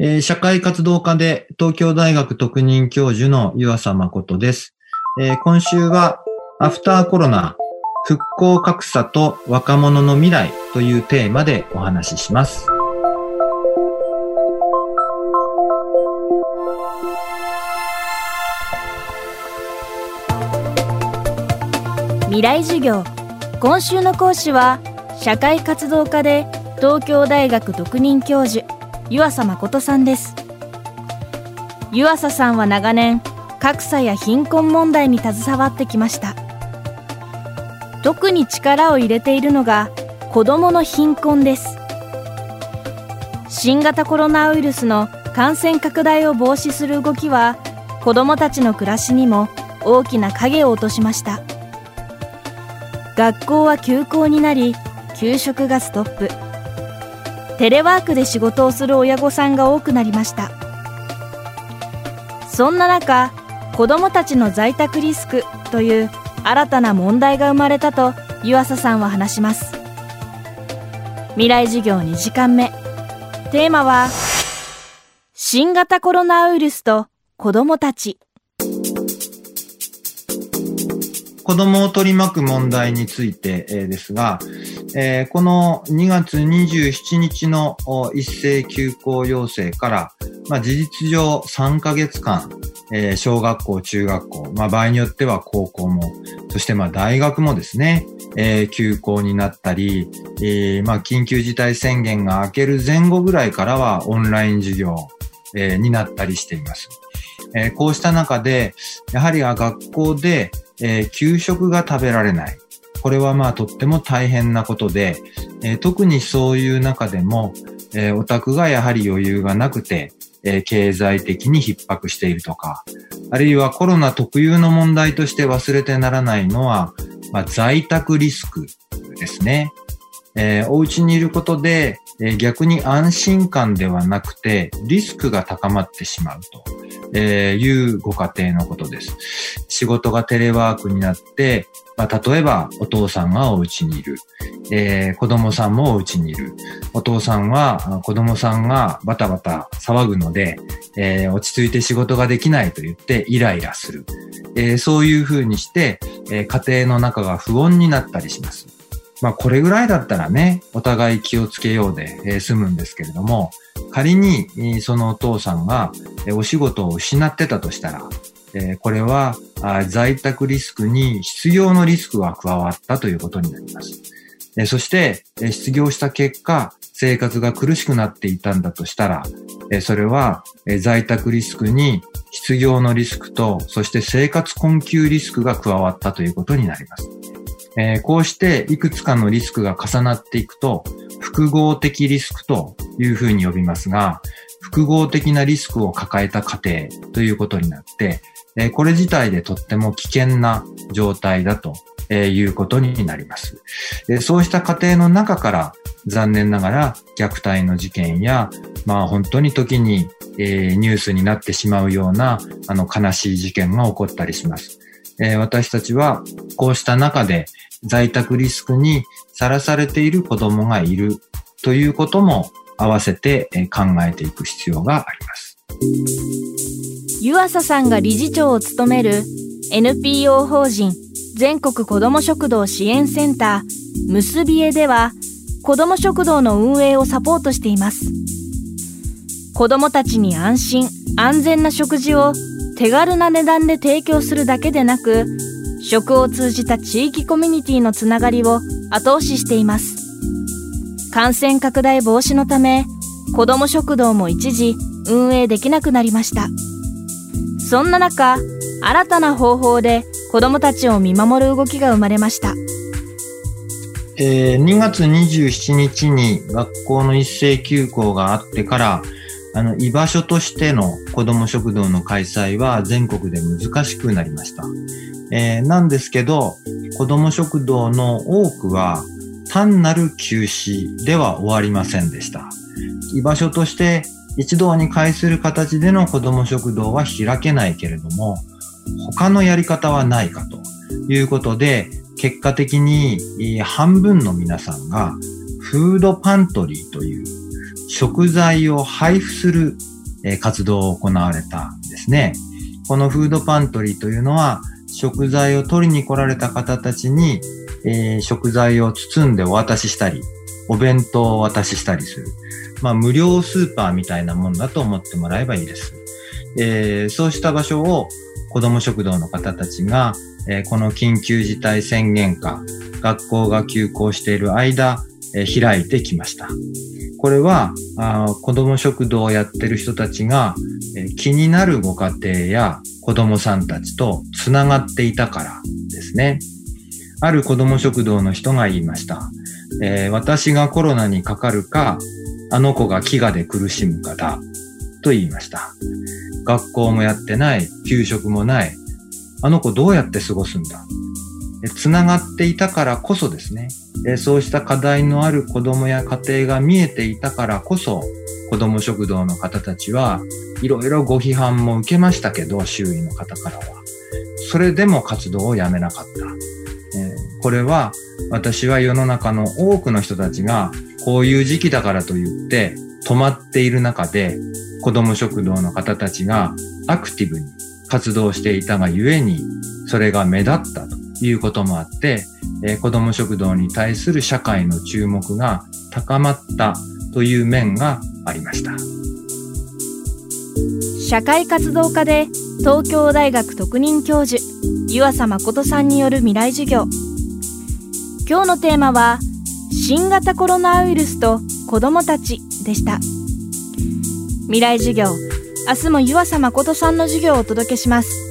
えー、社会活動家で東京大学特任教授の湯浅誠です、えー、今週はアフターコロナ復興格差と若者の未来というテーマでお話しします。未来授業。今週の講師は社会活動家で東京大学特任教授。湯浅誠さんです。湯浅さんは長年格差や貧困問題に携わってきました。特に力を入れているのが子どもの貧困です。新型コロナウイルスの感染拡大を防止する動きは子どもたちの暮らしにも大きな影を落としました。学校は休校になり給食がストップ。テレワークで仕事をする親御さんが多くなりました。そんな中子どもたちの在宅リスクという新たな問題が生まれたと湯浅さんは話します。未来授業2時間目。テーマは新型コロナウイルスと子どもたち。子供を取り巻く問題についてですが、えー、この2月27日の一斉休校要請から、まあ、事実上3ヶ月間、えー、小学校、中学校、まあ、場合によっては高校も、そしてまあ大学もですね、えー、休校になったり、えー、まあ緊急事態宣言が明ける前後ぐらいからはオンライン授業、えー、になったりしています。えー、こうした中で、やはり学校で、えー、給食が食べられない。これはまあとっても大変なことで、えー、特にそういう中でも、えー、オタクがやはり余裕がなくて、えー、経済的に逼迫しているとか、あるいはコロナ特有の問題として忘れてならないのは、まあ、在宅リスクですね。えー、お家にいることで、えー、逆に安心感ではなくてリスクが高まってしまうと、えー、いうご家庭のことです。仕事がテレワークになって、まあ、例えばお父さんがお家にいる、えー、子供さんもお家にいる。お父さんは子供さんがバタバタ騒ぐので、えー、落ち着いて仕事ができないと言ってイライラする。えー、そういうふうにして、えー、家庭の中が不穏になったりします。まあこれぐらいだったらね、お互い気をつけようで、え、済むんですけれども、仮にそのお父さんがお仕事を失ってたとしたら、えこれは在宅リスクに失業のリスクが加わったということになります。そして、失業した結果、生活が苦しくなっていたんだとしたら、それは在宅リスクに失業のリスクと、そして生活困窮リスクが加わったということになります。こうしていくつかのリスクが重なっていくと、複合的リスクというふうに呼びますが、複合的なリスクを抱えた家庭ということになって、えこれ自体でとっても危険な状態だということになります。そうした過程の中から残念ながら虐待の事件や、まあ本当に時に、えニュースになってしまうようなあの悲しい事件が起こったりします。え私たちはこうした中で在宅リスクにさらされている子供がいるということも合わせて考えていく必要があります。湯浅さんが理事長を務める NPO 法人全国子ども食堂支援センターむすびえでは子ども食堂の運営をサポートしています子どもたちに安心安全な食事を手軽な値段で提供するだけでなく食を通じた地域コミュニティのつながりを後押ししています。感染拡大防止のため子ども食堂も一時運営できなくなりました。そんな中新たな方法で子どもたちを見守る動きが生まれました、えー、2月27日に学校の一斉休校があってからあの居場所としての子ども食堂の開催は全国で難しくなりました、えー、なんですけど子ども食堂の多くは単なる休止では終わりませんでした。居場所として一堂に会する形での子ども食堂は開けないけれども、他のやり方はないかということで、結果的に半分の皆さんがフードパントリーという食材を配布する、活動を行われたんですね。このフードパントリーというのは、食材を取りに来られた方たちに、えー、食材を包んでお渡ししたり、お弁当をお渡ししたりする。まあ、無料スーパーみたいなもんだと思ってもらえばいいです。えー、そうした場所を子ども食堂の方たちが、えー、この緊急事態宣言下、学校が休校している間、開いてきました。これは子ども食堂をやってる人たちが、気になるご家庭や子どもさんたちとつながっていたからですね。ある子ども食堂の人が言いました。えー、私がコロナにかかるか、あの子が飢餓で苦しむかだ、と言いました。学校もやってない、給食もない。あの子どうやって過ごすんだつながっていたからこそですね、そうした課題のある子供や家庭が見えていたからこそ、子供食堂の方たちはいろいろご批判も受けましたけど、周囲の方からは。それでも活動をやめなかった。えこれは私は世の中の多くの人たちがこういう時期だからと言って止まっている中で子供食堂の方たちがアクティブに活動していたがゆえにそれが目立ったということもあって、えー、子供食堂に対する社会の注目が高まったという面がありました。社会活動家で東京大学特任教授湯浅誠さんによる未来授業。今日のテーマは新型コロナウイルスと子どもたちでした。未来授業明日も湯浅誠さんの授業をお届けします。